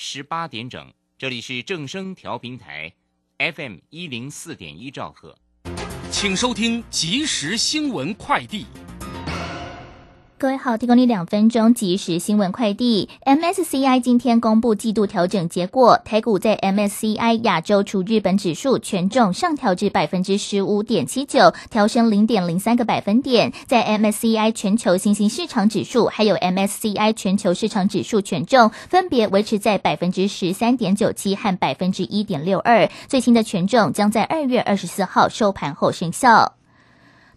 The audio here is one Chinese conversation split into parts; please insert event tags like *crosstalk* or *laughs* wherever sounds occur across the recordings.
十八点整，这里是正声调频台，FM 一零四点一兆赫，请收听即时新闻快递。各位好，提供你两分钟即时新闻快递。MSCI 今天公布季度调整结果，台股在 MSCI 亚洲除日本指数权重上调至百分之十五点七九，调升零点零三个百分点。在 MSCI 全球新兴市场指数还有 MSCI 全球市场指数权重分别维持在百分之十三点九七和百分之一点六二。最新的权重将在二月二十四号收盘后生效。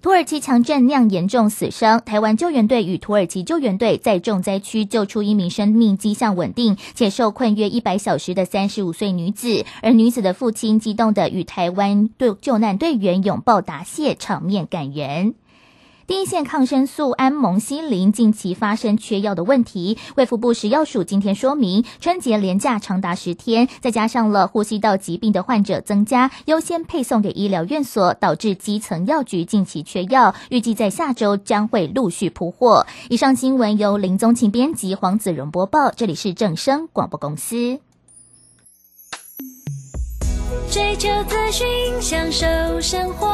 土耳其强震酿严重死伤，台湾救援队与土耳其救援队在重灾区救出一名生命迹象稳定且受困约一百小时的三十五岁女子，而女子的父亲激动的与台湾队救难队员拥抱答谢，场面感人。第一线抗生素安蒙西林近期发生缺药的问题，卫福部食药署今天说明，春节连假长达十天，再加上了呼吸道疾病的患者增加，优先配送给医疗院所，导致基层药局近期缺药，预计在下周将会陆续铺货。以上新闻由林宗庆编辑，黄子荣播报，这里是正声广播公司。追求资讯，享受生活。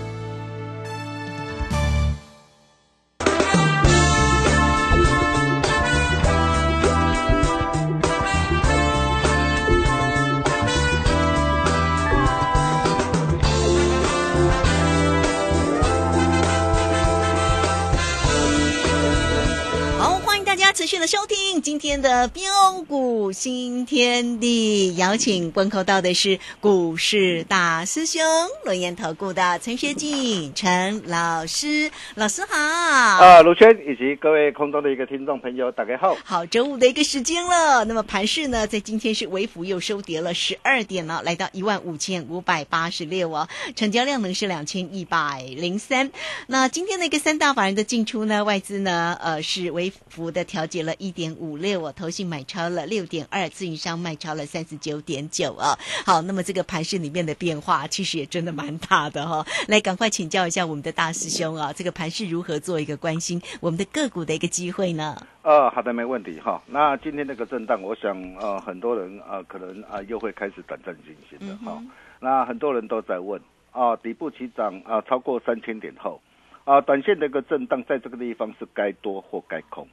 续的收听今天的标股新天地，邀请观看到的是股市大师兄罗岩投顾的陈学进陈老师，老师好。啊，卢轩以及各位空中的一个听众朋友，大家好。好，周五的一个时间了。那么盘市呢，在今天是微幅又收跌了十二点了，来到一万五千五百八十六哦，成交量呢是两千一百零三。那今天的一个三大法人的进出呢，外资呢，呃，是微幅的调。调节了一点五六哦，投信买超了六点二，自营商卖超了三十九点九哦。好，那么这个盘市里面的变化其实也真的蛮大的哈。来，赶快请教一下我们的大师兄啊，这个盘市如何做一个关心我们的个股的一个机会呢？呃，好的，没问题哈。那今天那个震荡，我想呃，很多人呃，可能啊又会开始短暂进行的哈。那很多人都在问啊，底部起涨啊超过三千点后啊，短线的一个震荡在这个地方是该多或该空？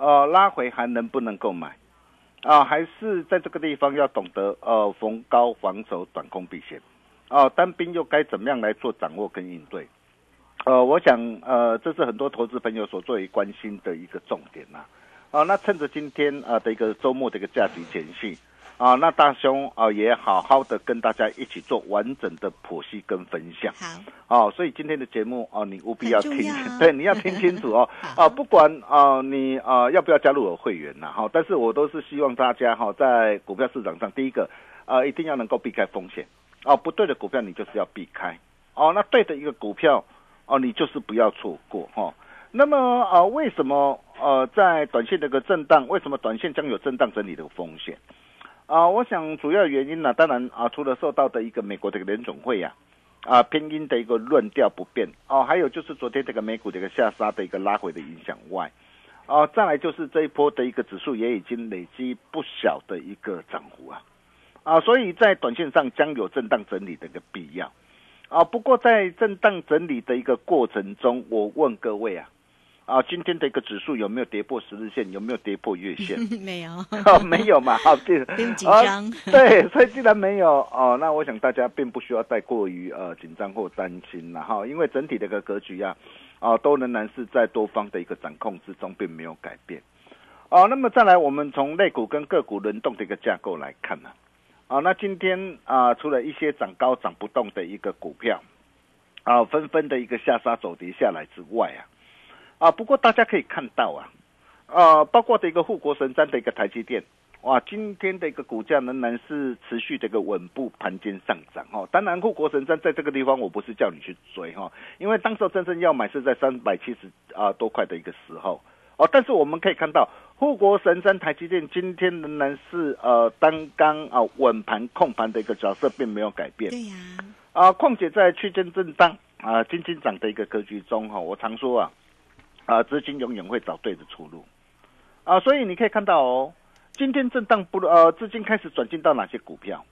呃，拉回还能不能够买？啊，还是在这个地方要懂得呃逢高防守，短空避险。哦，单兵又该怎么样来做掌握跟应对？呃，我想呃，这是很多投资朋友所最为关心的一个重点呐。啊，那趁着今天啊的一个周末的一个假期前夕。啊，那大兄啊，也好好的跟大家一起做完整的剖析跟分享。好，哦，所以今天的节目啊，你务必要听，*laughs* 对，你要听清楚哦。*laughs* 啊，不管啊，你啊要不要加入我会员呐？哈，但是我都是希望大家哈，在股票市场上，第一个啊，一定要能够避开风险。哦，不对的股票你就是要避开。哦，那对的一个股票哦，你就是不要错过哈。那么啊，为什么呃，在短线的一个震荡，为什么短线将有震荡整理的风险？啊，我想主要原因呢，当然啊，除了受到的一个美国的联总会呀，啊偏鹰的一个论调不变哦，还有就是昨天这个美股这个下杀的一个拉回的影响外，哦，再来就是这一波的一个指数也已经累积不小的一个涨幅啊，啊，所以在短线上将有震荡整理的一个必要啊。不过在震荡整理的一个过程中，我问各位啊，啊，今天的一个指数有没有跌破十日线？有没有跌破月线？*laughs* 没有，哦，没有嘛，好，这不用紧啊张。对，所以既然没有哦，那我想大家并不需要太过于呃紧张或担心了哈，因为整体的一个格局啊，啊，都仍然是在多方的一个掌控之中，并没有改变。哦，那么再来，我们从类股跟个股轮动的一个架构来看呢、啊，那今天啊，除了一些涨高涨不动的一个股票，啊，纷纷的一个下杀走跌下来之外啊，啊，不过大家可以看到啊，呃，包括的一个护国神山的一个台积电，哇，今天的一个股价仍然是持续的一个稳步盘间上涨哦。当然，护国神山在这个地方，我不是叫你去追哈、哦，因为当时候真正要买是在三百七十啊多块的一个时候哦。但是我们可以看到，护国神山台积电今天仍然是呃单刚啊稳盘控盘的一个角色，并没有改变。对呀、啊，况且在区间震荡啊、金金涨的一个格局中哈、我常说啊，啊，资金永远会找对的出路。啊，所以你可以看到哦，今天震荡不呃，资金开始转进到哪些股票？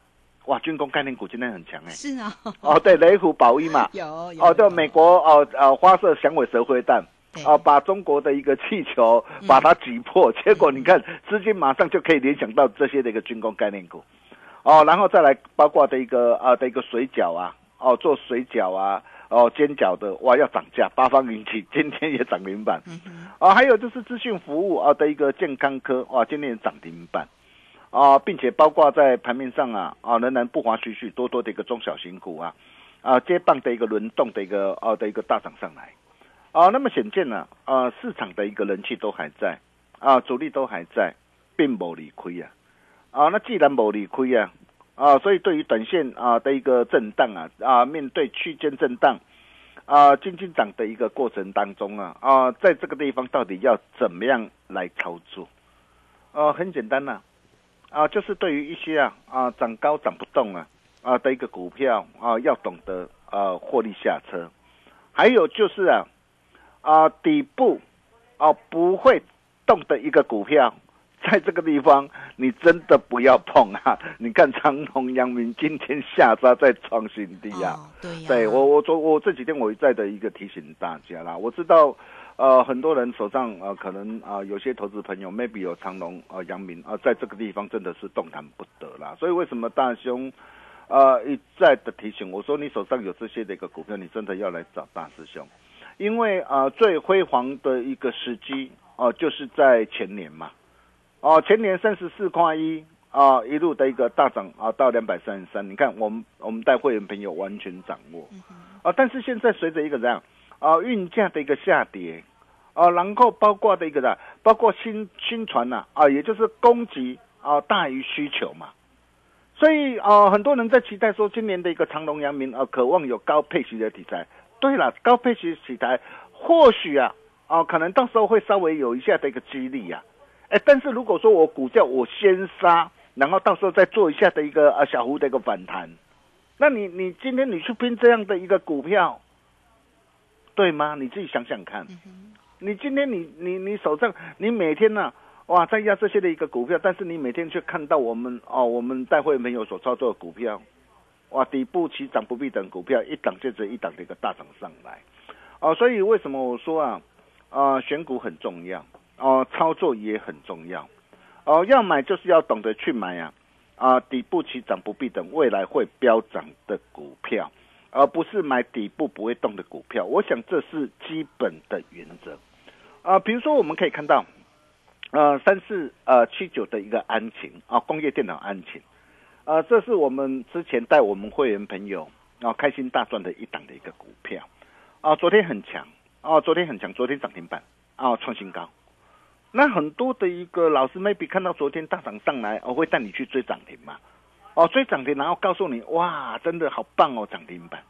哇，军工概念股今天很强哎、是啊，哦，对，雷虎宝一嘛，*laughs* 有有。哦，对，美国哦呃花色响尾蛇灰弹。对。啊，把中国的一个气球把它挤破，*laughs* 结果你看资金马上就可以联想到这些的一个军工概念股，哦，然后再来包括的一个啊的一个水饺啊，哦做水饺啊，哦尖角的哇要涨价，八方云集 *laughs* 今天也涨停板，嗯哼，啊，还有就是资讯服务啊的一个健康科哇今天也涨停板，啊，并且包括在盘面上啊啊仍然不乏许许多多的一个中小型股啊啊接棒的一个轮动的一个啊的一个大涨上来。啊，那么显见呢，啊，市场的一个人气都还在，啊，主力都还在，并没理亏啊，啊，那既然没理亏啊，啊，所以对于短线啊的一个震荡啊，啊，面对区间震荡，啊，金金涨的一个过程当中啊，啊，在这个地方到底要怎么样来操作？啊，很简单呐、啊，就是对于一些啊啊涨高涨不动啊啊的一个股票啊，要懂得啊获利下车，还有就是啊。啊，底部啊不会动的一个股票，*laughs* 在这个地方你真的不要碰啊！*laughs* 你看长隆、阳明今天下杀在创新低啊！哦，对呀、对我，我昨我这几天我一再的一个提醒大家啦，我知道。呃，很多人手上呃，可能啊、呃，有些投资朋友 maybe 有长隆啊、呃、阳明啊、呃，在这个地方真的是动弹不得啦。所以为什么大兄呃一再的提醒我说，你手上有这些的一个股票，你真的要来找大师兄。因为啊、呃，最辉煌的一个时机哦、呃，就是在前年嘛，哦、呃，前年三十四块一啊，一路的一个大涨啊、呃，到两百三十三。你看，我们我们带会员朋友完全掌握啊、呃，但是现在随着一个这样啊、呃、运价的一个下跌啊、呃，然后包括的一个的，包括新新船呐啊，也就是供给啊大于需求嘛，所以啊、呃，很多人在期待说今年的一个长隆、阳明啊，渴望有高配息的题材。对了，高配息题材或许啊，啊，可能到时候会稍微有一下的一个激励啊，哎，但是如果说我股价我先杀，然后到时候再做一下的一个啊小幅的一个反弹，那你你今天你去拼这样的一个股票，对吗？你自己想想看，你今天你你你手上你每天呢、啊，哇，在压这些的一个股票，但是你每天却看到我们哦，我们带会朋友所操作的股票。哇，底部起涨不必等股票一档接着一档的一个大涨上来，哦，所以为什么我说啊，啊、呃，选股很重要，哦、操作也很重要，哦、要买就是要懂得去买啊，啊、底部起涨不必等，未来会飙涨的股票，而不是买底部不会动的股票。我想这是基本的原则，啊、比如说我们可以看到，呃，三四呃七九的一个安情啊，工业电脑安情。呃，这是我们之前带我们会员朋友啊、开心大赚的一档的一个股票啊、昨天很强啊、昨天很强，昨天涨停板啊，创新高。那很多的一个老师 maybe 看到昨天大涨上来，我、哦、会带你去追涨停嘛？哦，追涨停，然后告诉你哇，真的好棒哦，涨停板。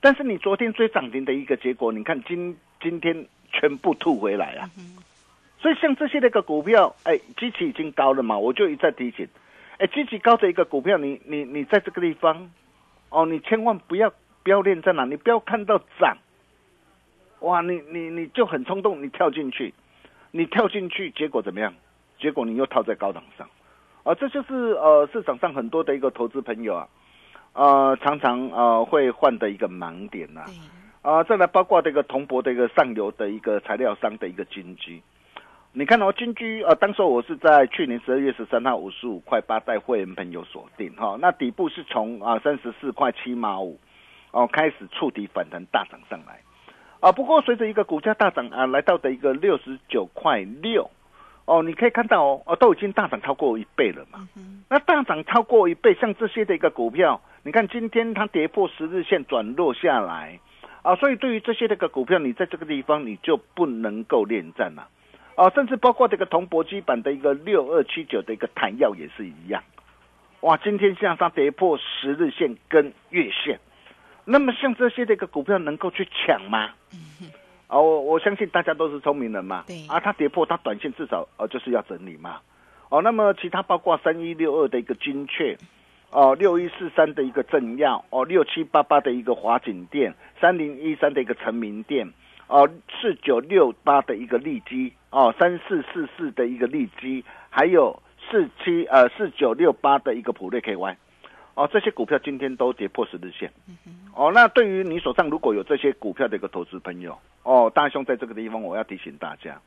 但是你昨天追涨停的一个结果，你看今今天全部吐回来啊。所以像这些那个股票，哎，基期已经高了嘛，我就一再提醒。哎，基期高的一个股票，你你你在这个地方，哦，你千万不要不要戀在哪，你不要看到涨，哇，你你你就很冲动，你跳进去，你跳进去，结果怎么样？结果你又套在高档上，啊，这就是呃市场上很多的一个投资朋友啊，呃常常呃会患的一个盲点呐、啊，再来包括这个铜箔的一个上游的一个材料商的一个金居，你看哦，金居呃，当时我是在去年十二月十三号五十五块八带会员朋友锁定哈、那底部是从啊三十四块七毛五哦开始触底反弹大涨上来，啊，不过随着一个股价大涨啊，来到的一个六十九块六。哦，你可以看到哦，哦，都已经大涨超过一倍了嘛。那大涨超过一倍，像这些的一个股票，你看今天它跌破十日线转弱下来，啊，所以对于这些的一个股票，你在这个地方你就不能够恋战了，啊，甚至包括这个铜箔基板的一个六二七九的一个弹药也是一样，哇，今天向上跌破十日线跟月线，那么像这些的一个股票能够去抢吗？哦，我我相信大家都是聪明人嘛，对。啊，它跌破，它短线至少呃就是要整理嘛，哦，那么其他包括三一六二的一个精确，哦，六一四三的一个正耀，哦，六七八八的一个华景店，三零一三的一个成名店，哦，四九六八的一个利基，哦，三四四四的一个利基，还有四七呃四九六八的一个普瑞 KY，哦，这些股票今天都跌破十日线。哦，那对于你手上如果有这些股票的一个投资朋友，哦，大兄在这个地方我要提醒大家，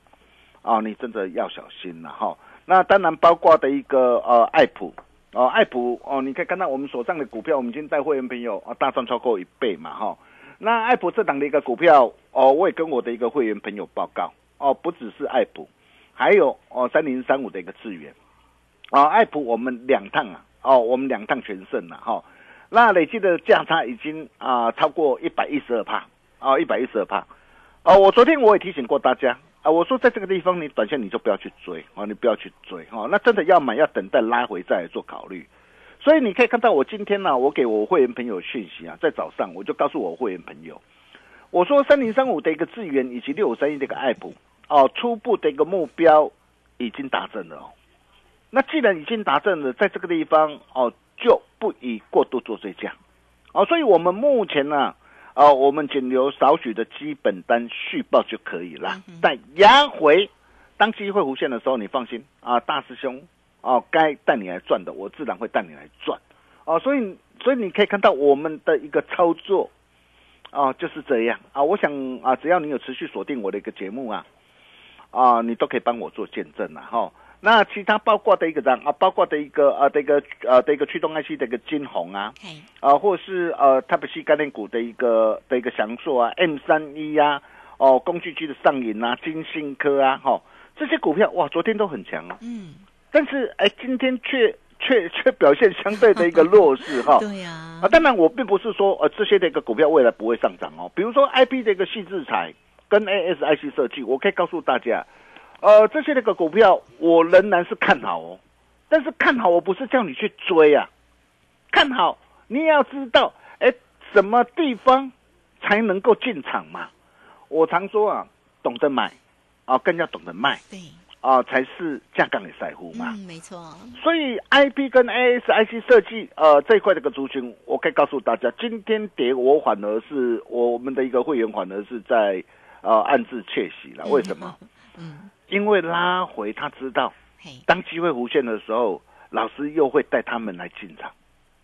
啊，你真的要小心了哈。那当然包括的一个呃爱普，哦，爱普哦，你可以看到我们手上的股票，我们已经带会员朋友啊大赚超过一倍嘛哈。那爱普这档的一个股票，哦，我也跟我的一个会员朋友报告，哦，不只是爱普，还有哦三零三五的一个资源，啊，爱普我们两趟啊，哦，我们两趟全胜了哈。那累计的价差已经啊、超过一百一十二帕啊，一百一十二帕。啊，我昨天我也提醒过大家啊，我说在这个地方你短线你就不要去追啊，你不要去追哈、那真的要买要等待拉回再来做考虑。所以你可以看到我今天呢、我给我会员朋友讯息啊，在早上我就告诉我会员朋友，我说三零三五的一个资源以及六五三一的一个爱普哦，初步的一个目标已经达成了。那既然已经达阵了，在这个地方哦，就不宜过度做追加，哦，所以我们目前呢，哦，我们仅留少许的基本单续报就可以了。但压回当机会弧线的时候，你放心啊，大师兄哦，该带你来赚的，我自然会带你来赚。哦，所以所以你可以看到我们的一个操作，哦，就是这样啊。我想啊，只要你有持续锁定我的一个节目啊，啊，你都可以帮我做见证了哈。那其他包括的一个这样？啊，包括的一个呃的一个呃的一个驱动 IC 的一个金红啊，嘿，啊，或是呃 Type C 概念股的一个的一个翔硕啊，M 三一啊，哦，工具机的上影啊，金信科啊，哈、这些股票哇，昨天都很强啊，嗯，但是哎，今天却却却表现相对的一个弱势 *laughs* 哈。对呀。啊，，当然我并不是说呃这些的一个股票未来不会上涨哦，比如说 I P 的一个细制材跟 A S I C 设计，我可以告诉大家，呃这些的一个股票我仍然是看好哦，但是看好我不是叫你去追啊，看好你也要知道，哎什么地方才能够进场嘛？我常说啊，懂得买啊，更要懂得卖对，啊，才是架杠的赛乎嘛。嗯，没错，所以 I P 跟 A S I C 设计呃这一块这个族群，我可以告诉大家，今天跌我反而是我们的一个会员反而是在呃暗自窃喜了。为什么？*laughs* 嗯，因为拉回他知道，嘿，当机会弧线的时候，老师又会带他们来进场。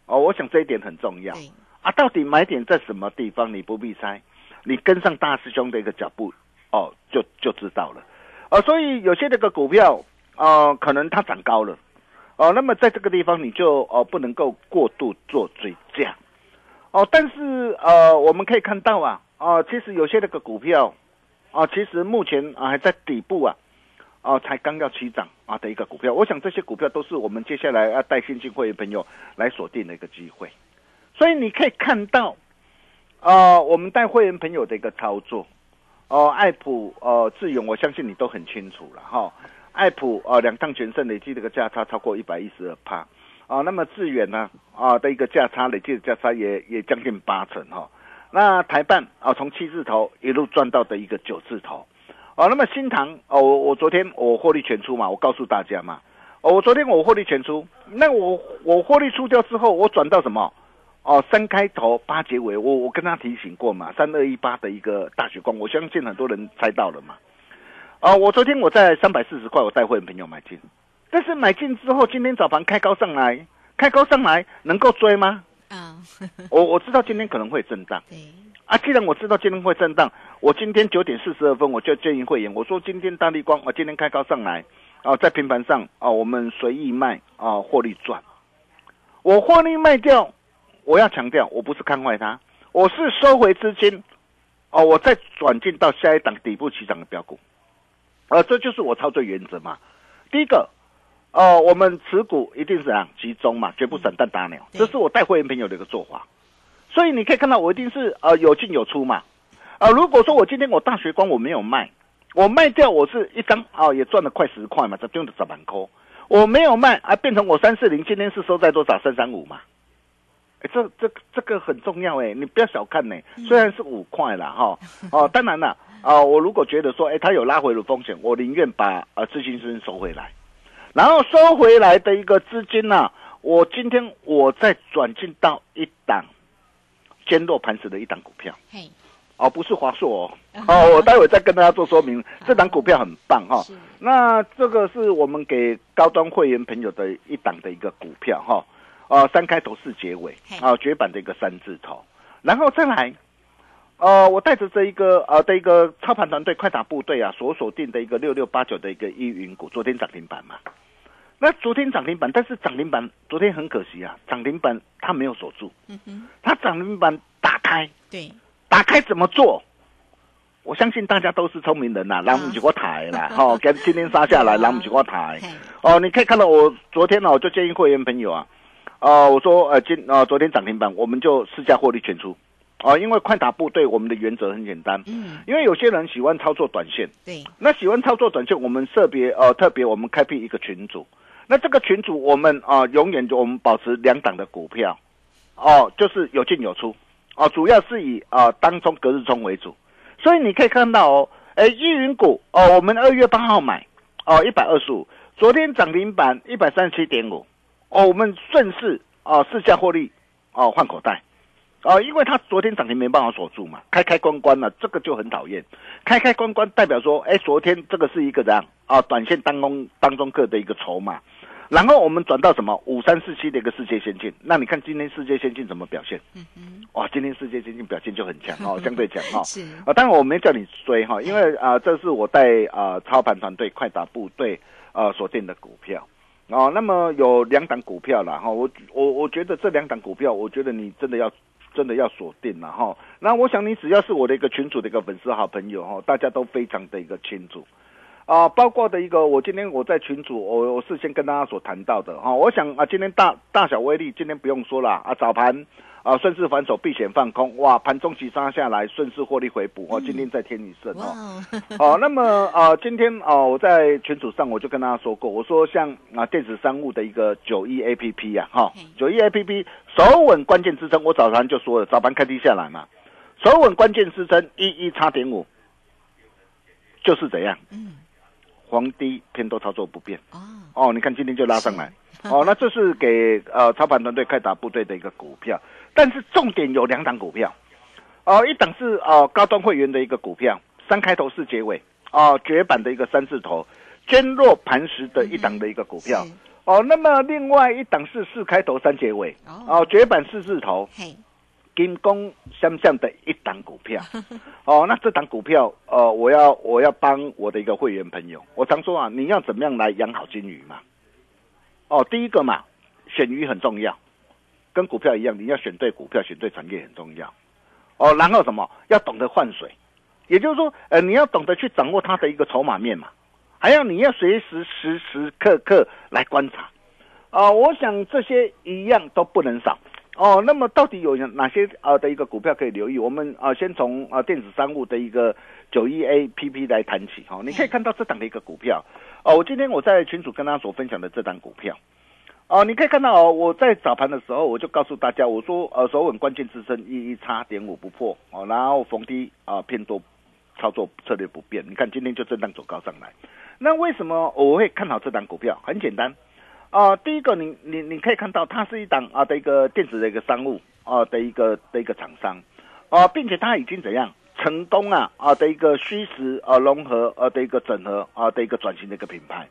哦，我想这一点很重要，啊。到底买点在什么地方？你不必猜，你跟上大师兄的一个脚步，哦，就就知道了。哦，所以有些这个股票，呃，可能它涨高了，哦，那么在这个地方你就哦不能够过度做追加，哦，但是呃，我们可以看到啊，哦，其实有些那个股票，啊，其实目前啊还在底部啊，哦，才刚要起涨啊的一个股票，我想这些股票都是我们接下来要带新进会员朋友来锁定的一个机会，所以你可以看到，呃，我们带会员朋友的一个操作，哦，爱普呃智勇，我相信你都很清楚了哈。爱普呃两趟全胜累计这个价差超过一百一十二帕，啊，那么致远呢啊的一个价差累计的价差也也将近八成哈。那台办啊从七字头一路赚到的一个九字头，哦，那么新塘哦，我我昨天我获利全出嘛，我告诉大家嘛，哦，我昨天我获利全出，那我我获利出掉之后，我转到什么？哦，三开头八结尾，我我跟他提醒过嘛，三二一八的一个大血光，我相信很多人猜到了嘛。啊，我昨天我在三百四十块，我带会员朋友买进，但是买进之后，今天早盘开高上来，开高上来能够追吗？啊，*laughs* 我我知道今天可能会震荡对，啊，既然我知道今天会震荡，我今天九点四十二分我就建议会员，我说今天大力光，我今天开高上来，啊，在平盘上啊，我们随意卖啊，获利赚。我获利卖掉，我要强调，我不是看坏它，我是收回资金，哦，我再转进到下一档底部起涨的标股，啊，这就是我操作原则嘛。第一个，呃，我们持股一定是怎样集中嘛，绝不散弹打鸟，对这是我带会员朋友的一个做法。所以你可以看到，我一定是呃有进有出嘛。啊、如果说我今天我大学光我没有卖，我卖掉我是一张啊、也赚了快十块嘛，这丢的十万块。我没有卖啊，变成我三四零，今天是收在多少？三三五嘛。哎，这这这个很重要哎，你不要小看呢。虽然是五块啦哈，哦，*laughs* 当然了啊，我如果觉得说，哎，它有拉回的风险，我宁愿把呃资金先收回来，然后收回来的一个资金呢、我今天我再转进到一档坚若磐石的一档股票。嘿，哦，不是华硕哦，*laughs* 哦，我待会再跟大家做说明。这档股票很棒哈、是。那这个是我们给高端会员朋友的一档的一个股票哈，呃，三开头四结尾嘿啊、绝版的一个三字头，然后再来，呃，我带着这一个呃的一个操盘团队快打部队啊所锁定的一个六六八九的一个依云股，昨天涨停板嘛。那昨天涨停板，但是涨停板昨天很可惜啊，涨停板它没有锁住，嗯哼，它涨停板打开，对，打开怎么做？我相信大家都是聪明人呐、让不起我台啦，*laughs* 哈、跟今天杀下来，让不起我台。哦，你可以看到我昨天呢、我就建议会员朋友啊，呃，我说呃今呃昨天涨停板，我们就市价获利全出。哦，因为快打部队，我们的原则很简单，嗯，因为有些人喜欢操作短线，对，那喜欢操作短线，我们特别呃特别我们开辟一个群组，那这个群组我们啊、呃永远就我们保持两档的股票，哦，就是有进有出，哦，主要是以啊、当中隔日冲为主，所以你可以看到哦，哎，易云股哦，我们二月八号买哦一百二十五，昨天涨停板一百三十七点五，哦，我们顺势啊试价获利哦换口袋。哦，因为它昨天涨停没办法锁住嘛，开开关关了，这个就很讨厌。开开关关代表说，哎，昨天这个是一个怎样啊？短线当中当中各的一个筹码，然后我们转到什么五三四七的一个世界先进，那你看今天世界先进怎么表现？嗯哼，哇，今天世界先进表现就很强哦，*laughs* 相对强哈。是，啊，当然我没叫你追哈，因为啊、这是我带啊、操盘团队快打部队呃锁定的股票。哦，那么有两档股票了哈，我我我觉得这两档股票，我觉得你真的要真的要锁定了哈。那我想你只要是我的一个群主的一个粉丝好朋友哈，大家都非常的一个清楚。啊，包括的一个，我今天我在群组，我我事先跟大家所谈到的哈、我想啊，今天大大小威力，今天不用说了啊，早盘啊顺势反手避险放空，哇，盘中急杀下来，顺势获利回补哦，今天再添一胜哇哦。哦，哦，那么呃，今天啊、我在群组上我就跟大家说过，我说像啊电子商务的一个九一 A P P 呀、哈嘿，九一 A P P 首稳关键支撑，我早盘就说了，早盘开低下来嘛，首稳关键支撑一一叉点五，就是怎样，嗯，黄低偏多操作不变。哦，哦，你看今天就拉上来，哦，那这是给呃操盘团队开打部队的一个股票，但是重点有两档股票，哦，一档是呃高端会员的一个股票，三开头四结尾，哦，绝版的一个三字头，坚若磐石的一档的一个股票，是。哦，那么另外一档是四开头三结尾，哦，哦，绝版四字头，嘿，金工相向的一档股票，*laughs* 哦，那这档股票，呃，我要我要帮我的一个会员朋友，我常说啊，你要怎么样来养好金鱼嘛？哦，第一个嘛，选鱼很重要，跟股票一样，你要选对股票，选对产业很重要。哦，然后什么？要懂得换水，也就是说，呃，你要懂得去掌握它的一个筹码面嘛，还要你要随时时时刻刻来观察。啊、我想这些一样都不能少。哦，那么到底有哪些呃的一个股票可以留意？我们啊、呃先从啊、呃电子商务的一个九一 A P P 来谈起哈、哦。你可以看到这档的一个股票哦，我今天我在群主跟大家所分享的这档股票哦，你可以看到哦，我在早盘的时候我就告诉大家，我说呃首稳关键支撑一一叉点五不破哦，然后逢低啊、偏多操作策略不变。你看今天就震荡走高上来，那为什么我会看好这档股票？很简单。啊、第一个你你你可以看到，它是一档啊的一个电子的一个商务啊的一个的一个厂商，啊，并且它已经怎样成功啊啊的一个虚实啊融合啊的一个整合啊的一个转型的一个品牌，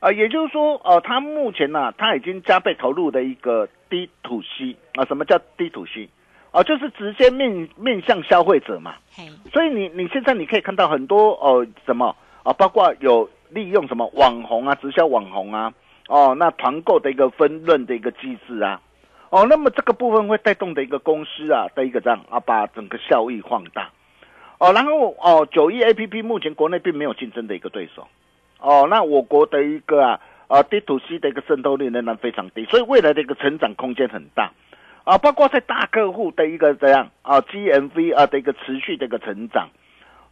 啊，也就是说，呃，它目前呢、它已经加倍投入的一个 D to C 啊，什么叫 D to C 啊？就是直接面面向消费者嘛。嘿，所以你你现在你可以看到很多哦、什么啊，包括有利用什么网红啊、直销网红啊，哦，那团购的一个分润的一个机制啊，哦，那么这个部分会带动的一个公司啊的一个这样啊，把整个效益放大。哦，然后哦，九一 A P P 目前国内并没有竞争的一个对手，哦，那我国的一个啊啊 D to C 的一个渗透率仍然非常低，所以未来的一个成长空间很大，啊，包括在大客户的一个这样啊 G M V 啊的一个持续的一个成长，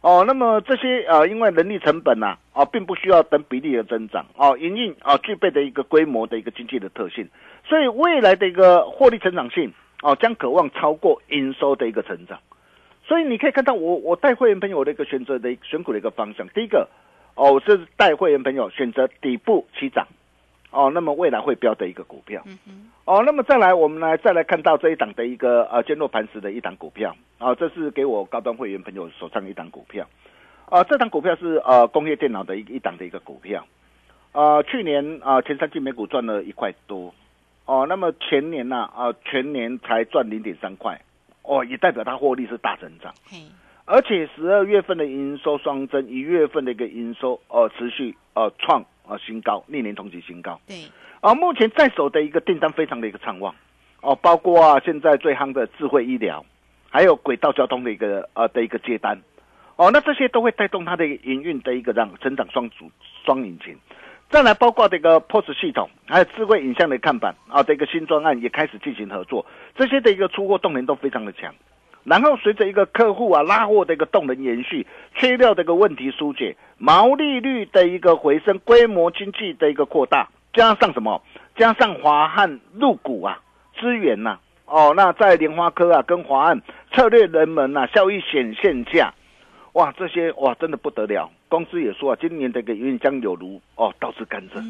哦，那么这些呃，因为人力成本呐啊，并不需要等比例的增长哦，营运啊具备的一个规模的一个经济的特性，所以未来的一个获利成长性哦，将渴望超过营收的一个成长。所以你可以看到我我带会员朋友的一个选择的选股的一个方向，第一个哦是带会员朋友选择底部起涨，哦，那么未来会标的一个股票，嗯哦，那么再来我们来再来看到这一档的一个呃坚若磐石的一档股票，啊、这是给我高端会员朋友手上的一档股票，啊、这档股票是呃工业电脑的一一档的一个股票，呃去年啊、前三季每股赚了一块多，哦，那么前年呢啊、全年才赚零点三块，哦，也代表它获利是大增长。嘿，而且十二月份的营收双增，一月份的一个营收呃持续呃创呃新高，历年同期新高。对，啊，目前在手的一个订单非常的一个畅旺，哦，包括啊现在最夯的智慧医疗，还有轨道交通的一个呃的一个接单，哦，那这些都会带动它的营运的一个让成长双主双引擎。再来包括这个 POS 系统，还有智慧影像的看板啊的一个新专案也开始进行合作，这些的一个出货动能都非常的强。然后随着一个客户啊拉货的一个动能延续，缺料的一个问题疏解，毛利率的一个回升，规模经济的一个扩大，加上什么？加上华汉入股啊，资源呐、哦，那在莲花科啊跟华汉策略人们呐、效益显现下，哇，这些哇真的不得了。公司也说啊，今年的一个营运将有如哦倒吃甘蔗，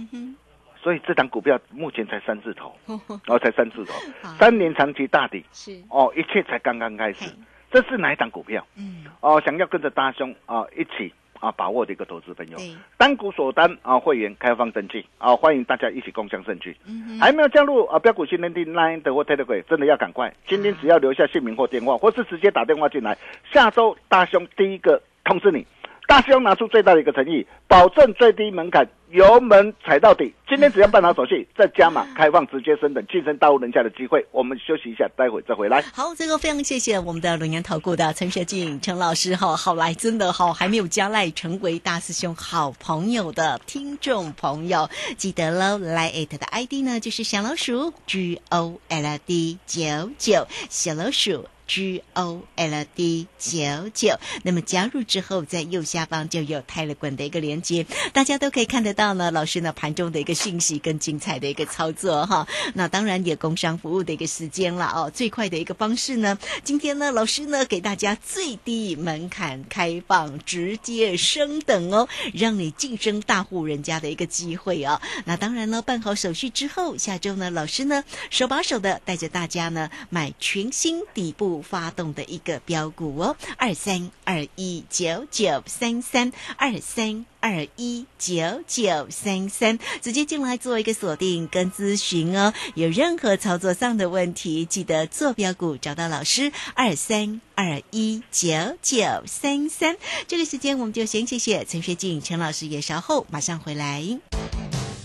所以这档股票目前才三字头，哼，哦才三字头，三年长期大底，是，哦一切才刚刚开始。嘿。这是哪一档股票？嗯，哦，想要跟着大兄啊一起啊把握的一个投资朋友，对，单股锁单啊会员开放登记啊，欢迎大家一起共享盛举。嗯哼，还没有加入啊标股新天地 Line 的或 Telegram，真的要赶快，今天只要留下姓名或电话，或是直接打电话进来，下周大兄第一个通知你。大兄拿出最大的一个诚意，保证最低门槛，油门踩到底。今天只要办好手续，再加码开放直接升等晋升大户人家的机会。我们休息一下，待会再回来。好，这个非常谢谢我们的龙岩投顾的陈学进陈老师哈，好来真的哈，还没有加赖成为大师兄好朋友的听众朋友，记得喽，来 at 的 ID 呢就是小老鼠 G O L D 九九，小老鼠。G O L D 九九，那么加入之后，在右下方就有泰勒滚的一个连接，大家都可以看得到呢。老师呢盘中的一个讯息跟精彩的一个操作哈，那当然也工商服务的一个时间了哦。最快的一个方式呢，今天呢老师呢给大家最低门槛开放，直接升等哦，让你晋升大户人家的一个机会哦。那当然呢，办好手续之后，下周呢老师呢手把手的带着大家呢买全新底部发动的一个标股哦，二三二一九九三三二三。二一九九三三，直接进来做一个锁定跟咨询哦。有任何操作上的问题，记得做标股找到老师二三二一九九三三。这个时间我们就先谢谢陈学静陈老师，也稍后马上回来。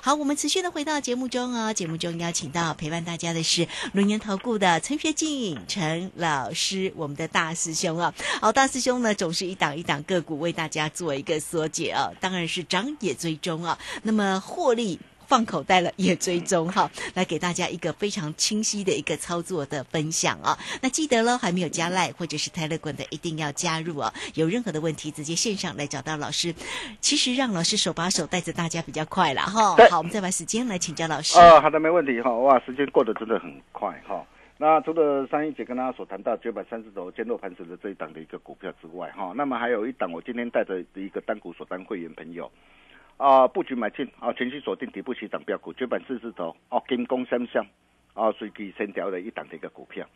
好，我们持续的回到节目中哦。节目中邀请到陪伴大家的是轮研投顾的陈学进陈老师，我们的大师兄啊。好，大师兄呢总是一档一档个股为大家做一个缩解啊，当然是涨也追踪啊。那么获利。放口袋了也追踪哈，来给大家一个非常清晰的一个操作的分享啊。那记得喽，还没有加赖或者是泰勒滚的，一定要加入哦。有任何的问题，直接线上来找到老师。其实让老师手把手带着大家比较快了哈。好，我们再把时间来请教老师。啊，好的，没问题哈。哇，时间过得真的很快哈。那除了上一节跟大家所谈到九百三十头坚若磐石的这一档的一个股票之外哈，那么还有一档我今天带着一个单股所单会员朋友。啊，布局买进啊，全期锁定底部起涨标股，绝版四字头哦，金光相向啊，随机先调了一档的一个股票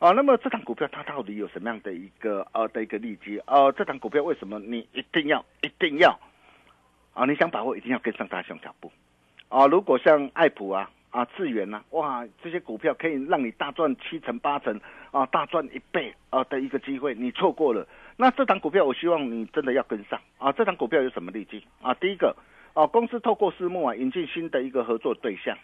啊。那么这档股票它到底有什么样的一个呃的一个利基啊？这档股票为什么你一定要一定要啊？你想把握一定要跟上大熊脚步啊？如果像爱普啊啊智源呐，哇，这些股票可以让你大赚七成八成啊，大赚一倍啊的一个机会，你错过了。那这档股票，我希望你真的要跟上啊！这档股票有什么利基啊？第一个，哦，公司透过私募啊，引进新的一个合作对象，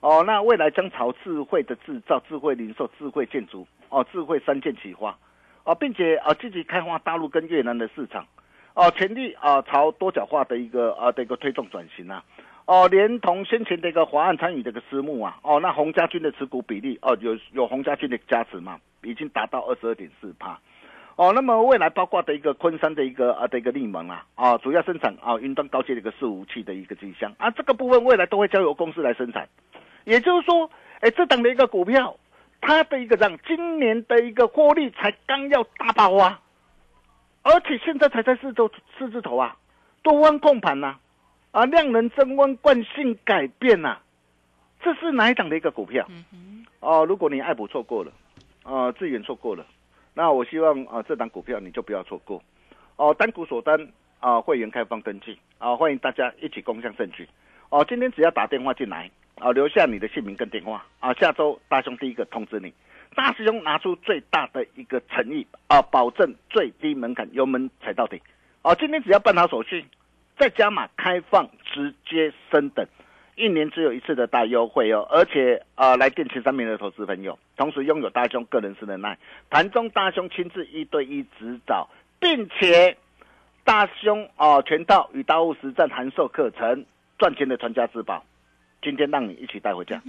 哦，那未来将朝智慧的制造、智慧零售、智慧建筑、哦，智慧三件起发，哦，并且啊，积极开发大陆跟越南的市场，哦，全力啊，朝多角化的一个啊的一个推动转型啊，哦，连同先前的一个华岸参与这个私募啊，哦，那洪家军的持股比例哦，有有洪家军的加持嘛，已经达到二十二点四趴。哦，那么未来包括的一个昆山的一个啊的一个利盟啊啊，主要生产啊云端高阶的一个伺服器的一个机箱啊，这个部分未来都会交由公司来生产。也就是说，哎，这档的一个股票，它的一个让今年的一个获利才刚要大爆发，而且现在才在四周四字头啊，多方控盘呐，啊，量能增温，惯性改变呐，这是哪一档的一个股票？哦，如果你爱普错过了，啊，智远错过了。那我希望啊，这档股票你就不要错过，哦，单股锁单啊，会员开放登记。啊，欢迎大家一起共享盛举，哦，今天只要打电话进来啊，留下你的姓名跟电话。啊，下周大兄第一个通知你，大师兄拿出最大的一个诚意啊，保证最低门槛，油门踩到底，哦，今天只要办好手续，再加码开放直接升等。一年只有一次的大优惠哦，而且啊，来电前三名的投资朋友，同时拥有大兄个人私人耐盘中大兄亲自一对一指导，并且大兄啊全套与大物实战函授课程，赚钱的传家之宝，今天让你一起带回家，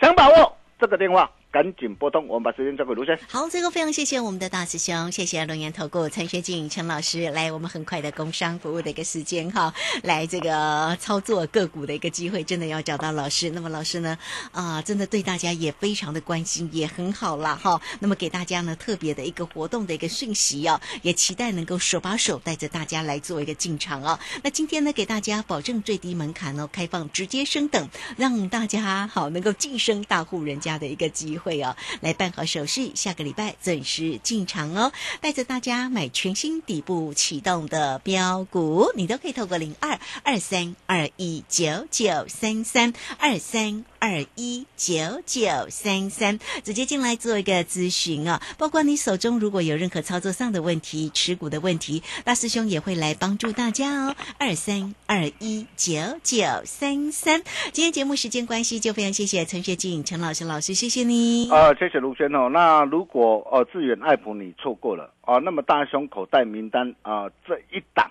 想把握这个电话。赶紧拨通，我们把时间交给卢生。好，最后非常谢谢我们的大师兄，谢谢龙岩投顾陈学静陈老师来，我们很快的工商服务的一个时间哈，来这个操作个股的一个机会，真的要找到老师。那么老师呢，啊，真的对大家也非常的关心，也很好啦哈。那么给大家呢特别的一个活动的一个讯息哦，也期待能够手把手带着大家来做一个进场哦。那今天呢，给大家保证最低门槛哦，开放直接升等，让大家好能够晋升大户人家的一个机会。会哦，来办好手续，下个礼拜准时进场哦，带着大家买全新底部启动的标股，你都可以透过零二二三二一九九三三二三。二一九九三三，直接进来做一个咨询啊！包括你手中如果有任何操作上的问题、持股的问题，大师兄也会来帮助大家哦。二三二一九九三三，今天节目时间关系，就非常谢谢陈学静陈老师老师，谢谢你。啊，谢谢卢轩哦。那如果呃志远爱普你错过了哦，那么大兄口袋名单啊这一档。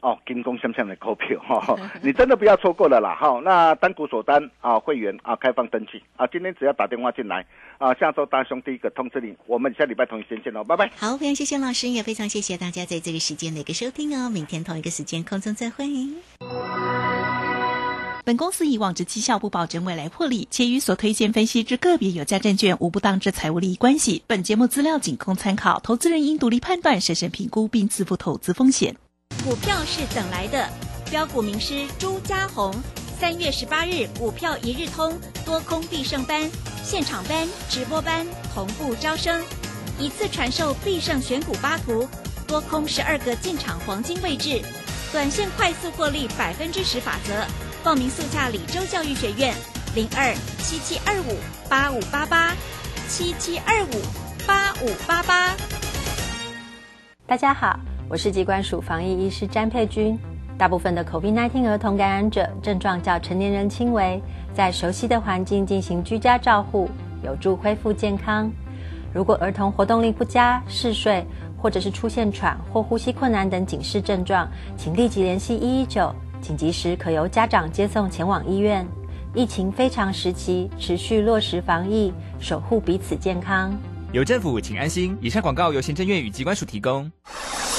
哦，金工相向的股票哈，*laughs* 你真的不要错过了啦！哈，那单股锁单啊，会员啊，开放登记啊，今天只要打电话进来啊，下周大兄第一个通知你，我们下礼拜同一时间见喽，拜拜。好，非常谢谢老师，也非常谢谢大家在这个时间的一个收听哦，明天同一个时间空中再会。本公司以往之绩效不保证未来获利，且与所推荐分析之个别有价证券无不当之财务利益关系。本节目资料仅供参考，投资人应独立判断、审慎评估并自负投资风险。股票是等来的，标股名师朱家红，三月十八日股票一日通多空必胜班现场班直播班同步招生，一次传授必胜选股八图，多空十二个进场黄金位置，短线快速获利百分之十法则，报名速洽李州教育学院零二七七二五八五八八七七二五八五八八。大家好，我是疾管署防疫医师詹佩君。大部分的 COVID-19 儿童感染者症状较成年人轻微，在熟悉的环境进行居家照护，有助恢复健康。如果儿童活动力不佳、嗜睡，或者是出现喘或呼吸困难等警示症状，请立即联系一一九，紧急时可由家长接送前往医院。疫情非常时期，持续落实防疫，守护彼此健康。有政府，请安心。以上广告由行政院与机关署提供。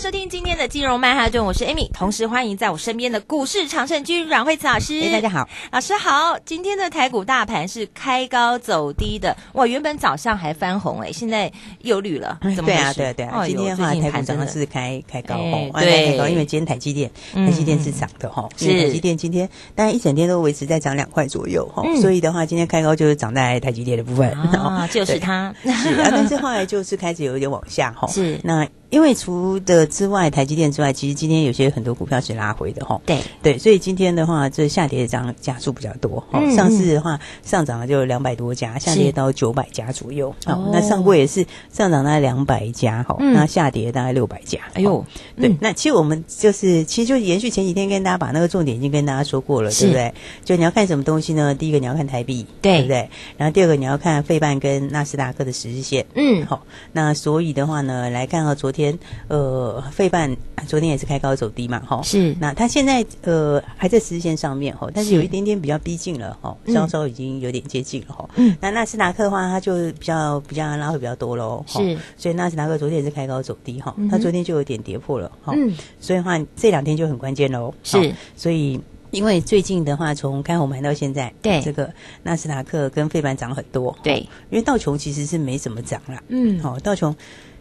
收听今天的金融曼哈顿，我是 Amy，同时欢迎在我身边的股市常胜军阮慧慈老师。哎，大家好，老师好。今天的台股大盘是开高走低的，哇，原本早上还翻红哎，现在又绿了，怎么对啊，对啊，对啊。今天的话，台股早上是开开高哦，对，因为今天台积电，台积电是涨的哈，是台积电今天当然一整天都维持在涨两块左右哈，所以的话，今天开高就是涨在台积电的部分啊，就是它。是啊，但是后来就是开始有一点往下哈，*laughs* 是。那。因为除的之外，台积电之外，其实今天有些很多股票是拉回的哈。对对，所以今天的话，这下跌的涨家数比较多。嗯。上市的话，上涨了就两百多家，下跌到九百家左右。哦。那上过也是上涨大概两百家哈，那下跌大概六百家。哎呦。对。那其实我们就是，其实就延续前几天跟大家把那个重点已经跟大家说过了，对不对？就你要看什么东西呢？第一个你要看台币，对不对？然后第二个你要看费半跟纳斯达克的十日线。嗯。好。那所以的话呢，来看到昨天。天，呃，费半昨天也是开高走低嘛，哈，是。那它现在呃还在十线上面哈，但是有一点点比较逼近了哈，稍稍已经有点接近了哈。嗯。那纳斯达克的话，它就比较比较拉会比较多喽，是。所以纳斯达克昨天也是开高走低哈，它昨天就有点跌破了哈。嗯。所以的话这两天就很关键喽。是。所以。因为最近的话，从开红盘到现在，对这个纳斯达克跟费半涨很多，对，因为道琼其实是没怎么涨啦，嗯，好，道琼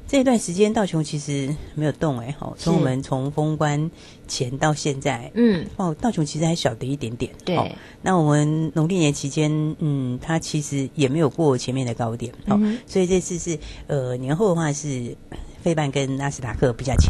这段时间道琼其实没有动，哎，好，从我们从封关前到现在，嗯，哦，道琼其实还小的一点点，对，那我们农历年期间，嗯，它其实也没有过前面的高点，好，所以这次是呃年后的话是费半跟纳斯达克比较强。